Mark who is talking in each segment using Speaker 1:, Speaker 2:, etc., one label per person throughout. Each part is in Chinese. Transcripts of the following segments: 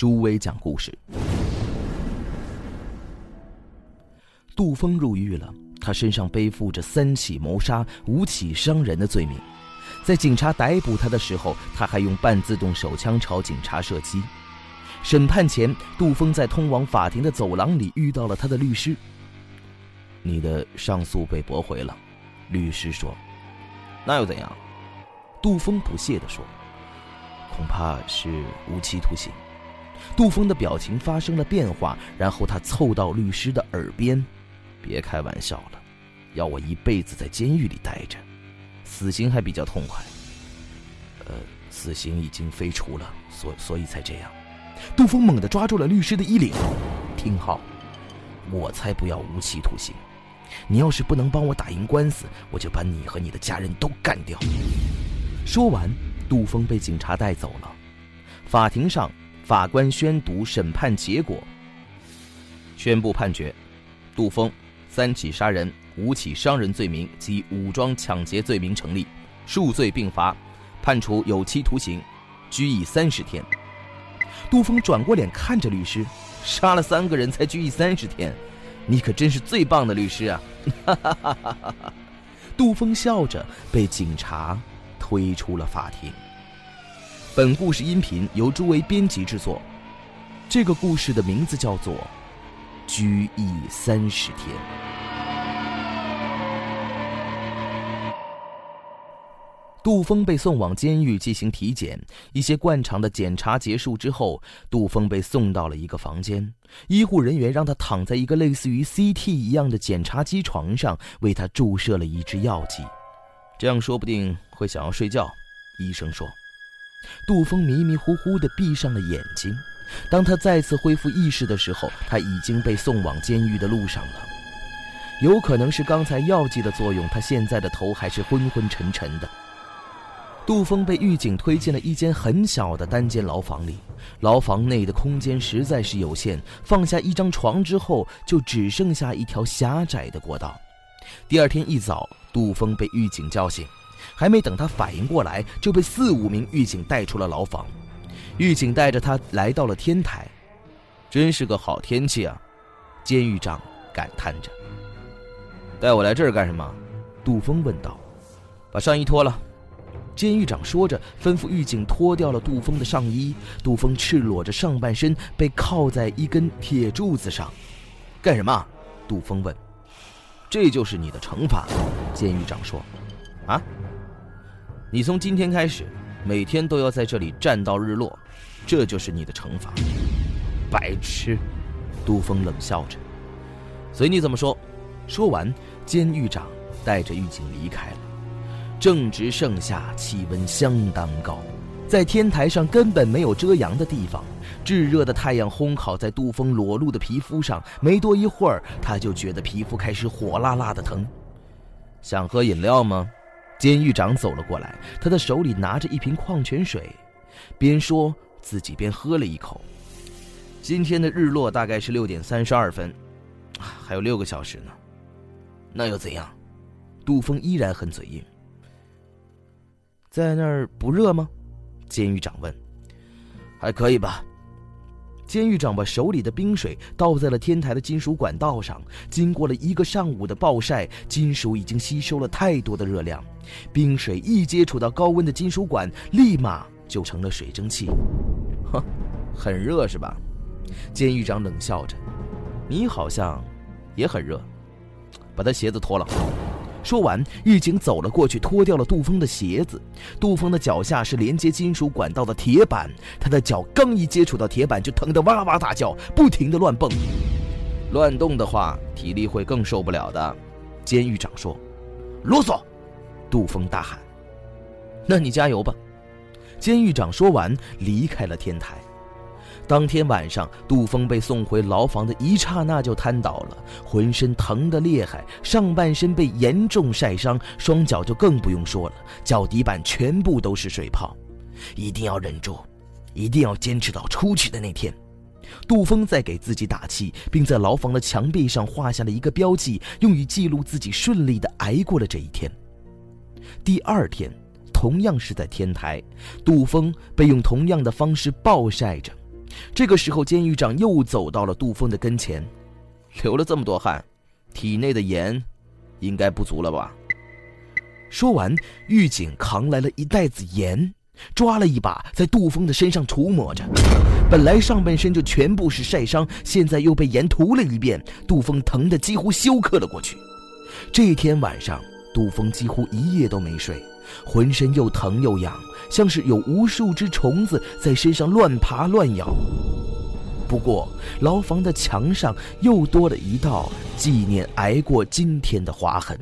Speaker 1: 朱威讲故事。杜峰入狱了，他身上背负着三起谋杀、五起伤人的罪名。在警察逮捕他的时候，他还用半自动手枪朝警察射击。审判前，杜峰在通往法庭的走廊里遇到了他的律师。你的上诉被驳回了，律师说。那又怎样？杜峰不屑地说：“恐怕是无期徒刑。”杜峰的表情发生了变化，然后他凑到律师的耳边：“别开玩笑了，要我一辈子在监狱里待着，死刑还比较痛快。呃，死刑已经废除了，所所以才这样。”杜峰猛地抓住了律师的衣领：“听好，我才不要无期徒刑。”你要是不能帮我打赢官司，我就把你和你的家人都干掉。说完，杜峰被警察带走了。法庭上，法官宣读审判结果，宣布判决：杜峰三起杀人、五起伤人罪名及武装抢劫罪名成立，数罪并罚，判处有期徒刑，拘役三十天。杜峰转过脸看着律师：“杀了三个人才拘役三十天。”你可真是最棒的律师啊！哈哈哈哈哈杜峰笑着被警察推出了法庭。本故事音频由诸位编辑制作，这个故事的名字叫做《拘役三十天》。杜峰被送往监狱进行体检，一些惯常的检查结束之后，杜峰被送到了一个房间。医护人员让他躺在一个类似于 CT 一样的检查机床上，为他注射了一支药剂，这样说不定会想要睡觉。医生说，杜峰迷迷糊糊地闭上了眼睛。当他再次恢复意识的时候，他已经被送往监狱的路上了。有可能是刚才药剂的作用，他现在的头还是昏昏沉沉的。杜峰被狱警推进了一间很小的单间牢房里，牢房内的空间实在是有限，放下一张床之后，就只剩下一条狭窄的过道。第二天一早，杜峰被狱警叫醒，还没等他反应过来，就被四五名狱警带出了牢房。狱警带着他来到了天台，真是个好天气啊！监狱长感叹着。带我来这儿干什么？杜峰问道。把上衣脱了。监狱长说着，吩咐狱警脱掉了杜峰的上衣。杜峰赤裸着上半身，被铐在一根铁柱子上。干什么？杜峰问。这就是你的惩罚，监狱长说。啊？你从今天开始，每天都要在这里站到日落，这就是你的惩罚。白痴！杜峰冷笑着。随你怎么说。说完，监狱长带着狱警离开了。正值盛夏，气温相当高，在天台上根本没有遮阳的地方，炙热的太阳烘烤在杜峰裸露的皮肤上，没多一会儿，他就觉得皮肤开始火辣辣的疼。想喝饮料吗？监狱长走了过来，他的手里拿着一瓶矿泉水，边说自己边喝了一口。今天的日落大概是六点三十二分，还有六个小时呢。那又怎样？杜峰依然很嘴硬。在那儿不热吗？监狱长问。还可以吧。监狱长把手里的冰水倒在了天台的金属管道上。经过了一个上午的暴晒，金属已经吸收了太多的热量。冰水一接触到高温的金属管，立马就成了水蒸气。哼，很热是吧？监狱长冷笑着。你好像也很热。把他鞋子脱了。说完，狱警走了过去，脱掉了杜峰的鞋子。杜峰的脚下是连接金属管道的铁板，他的脚刚一接触到铁板，就疼得哇哇大叫，不停地乱蹦。乱动的话，体力会更受不了的。监狱长说：“啰嗦！”杜峰大喊：“那你加油吧！”监狱长说完，离开了天台。当天晚上，杜峰被送回牢房的一刹那就瘫倒了，浑身疼得厉害，上半身被严重晒伤，双脚就更不用说了，脚底板全部都是水泡。一定要忍住，一定要坚持到出去的那天。杜峰在给自己打气，并在牢房的墙壁上画下了一个标记，用于记录自己顺利的挨过了这一天。第二天，同样是在天台，杜峰被用同样的方式暴晒着。这个时候，监狱长又走到了杜峰的跟前，流了这么多汗，体内的盐应该不足了吧？说完，狱警扛来了一袋子盐，抓了一把，在杜峰的身上涂抹着。本来上半身就全部是晒伤，现在又被盐涂了一遍，杜峰疼得几乎休克了过去。这天晚上，杜峰几乎一夜都没睡。浑身又疼又痒，像是有无数只虫子在身上乱爬乱咬。不过，牢房的墙上又多了一道纪念挨过今天的划痕。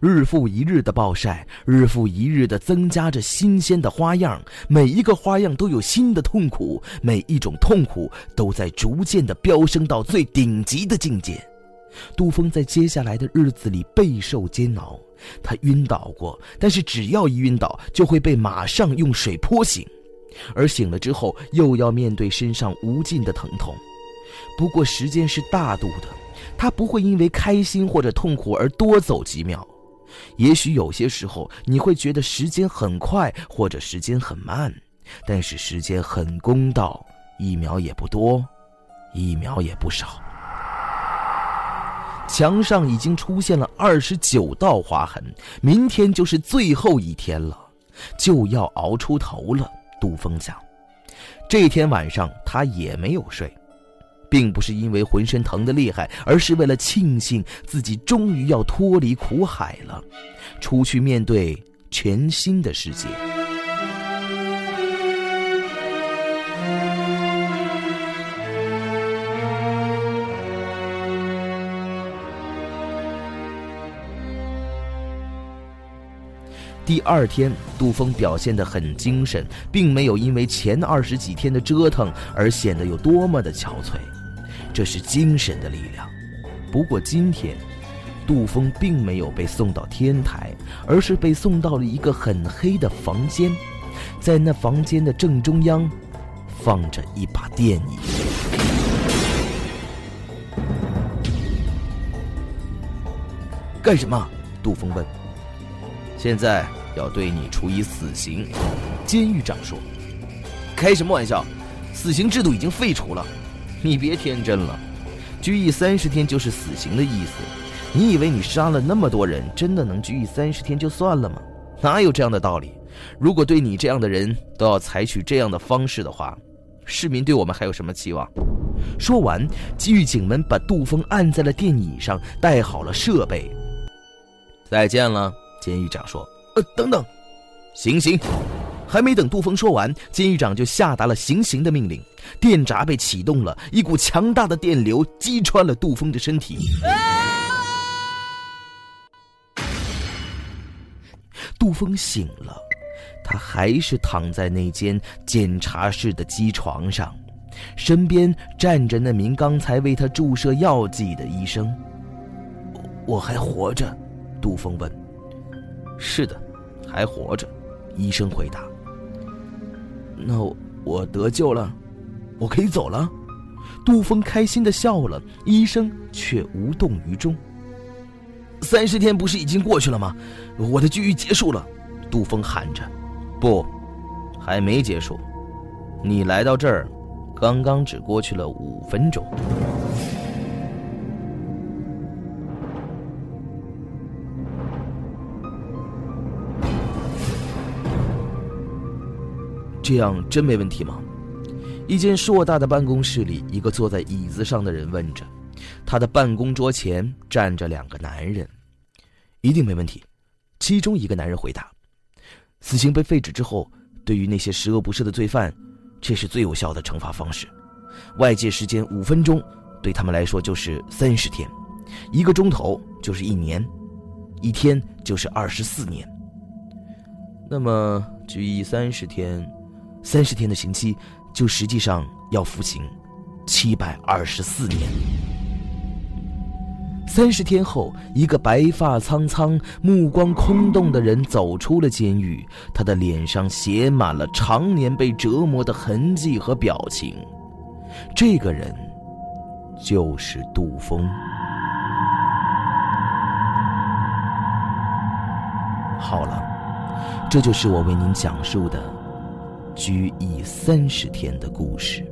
Speaker 1: 日复一日的暴晒，日复一日的增加着新鲜的花样，每一个花样都有新的痛苦，每一种痛苦都在逐渐的飙升到最顶级的境界。杜峰在接下来的日子里备受煎熬。他晕倒过，但是只要一晕倒，就会被马上用水泼醒，而醒了之后又要面对身上无尽的疼痛。不过时间是大度的，他不会因为开心或者痛苦而多走几秒。也许有些时候你会觉得时间很快或者时间很慢，但是时间很公道，一秒也不多，一秒也不少。墙上已经出现了二十九道划痕，明天就是最后一天了，就要熬出头了。杜峰想，这天晚上他也没有睡，并不是因为浑身疼得厉害，而是为了庆幸自己终于要脱离苦海了，出去面对全新的世界。第二天，杜峰表现得很精神，并没有因为前二十几天的折腾而显得有多么的憔悴，这是精神的力量。不过今天，杜峰并没有被送到天台，而是被送到了一个很黑的房间，在那房间的正中央，放着一把电椅。干什么？杜峰问。现在要对你处以死刑，监狱长说：“开什么玩笑？死刑制度已经废除了，你别天真了。拘役三十天就是死刑的意思。你以为你杀了那么多人，真的能拘役三十天就算了吗？哪有这样的道理？如果对你这样的人都要采取这样的方式的话，市民对我们还有什么期望？”说完，狱警们把杜峰按在了电椅上，带好了设备。再见了。监狱长说：“呃，等等，行刑！”还没等杜峰说完，监狱长就下达了行刑的命令。电闸被启动了，一股强大的电流击穿了杜峰的身体。杜峰醒了，他还是躺在那间检查室的机床上，身边站着那名刚才为他注射药剂的医生。我还活着，杜峰问。是的，还活着。医生回答。那我得救了，我可以走了。杜峰开心的笑了，医生却无动于衷。三十天不是已经过去了吗？我的拘役结束了。杜峰喊着：“不，还没结束。你来到这儿，刚刚只过去了五分钟。”这样真没问题吗？一间硕大的办公室里，一个坐在椅子上的人问着。他的办公桌前站着两个男人，一定没问题。其中一个男人回答：“死刑被废止之后，对于那些十恶不赦的罪犯，这是最有效的惩罚方式。外界时间五分钟，对他们来说就是三十天；一个钟头就是一年；一天就是二十四年。那么拘役三十天。”三十天的刑期就实际上要服刑七百二十四年。三十天后，一个白发苍苍、目光空洞的人走出了监狱，他的脸上写满了常年被折磨的痕迹和表情。这个人就是杜峰。好了，这就是我为您讲述的拘役三十天的故事。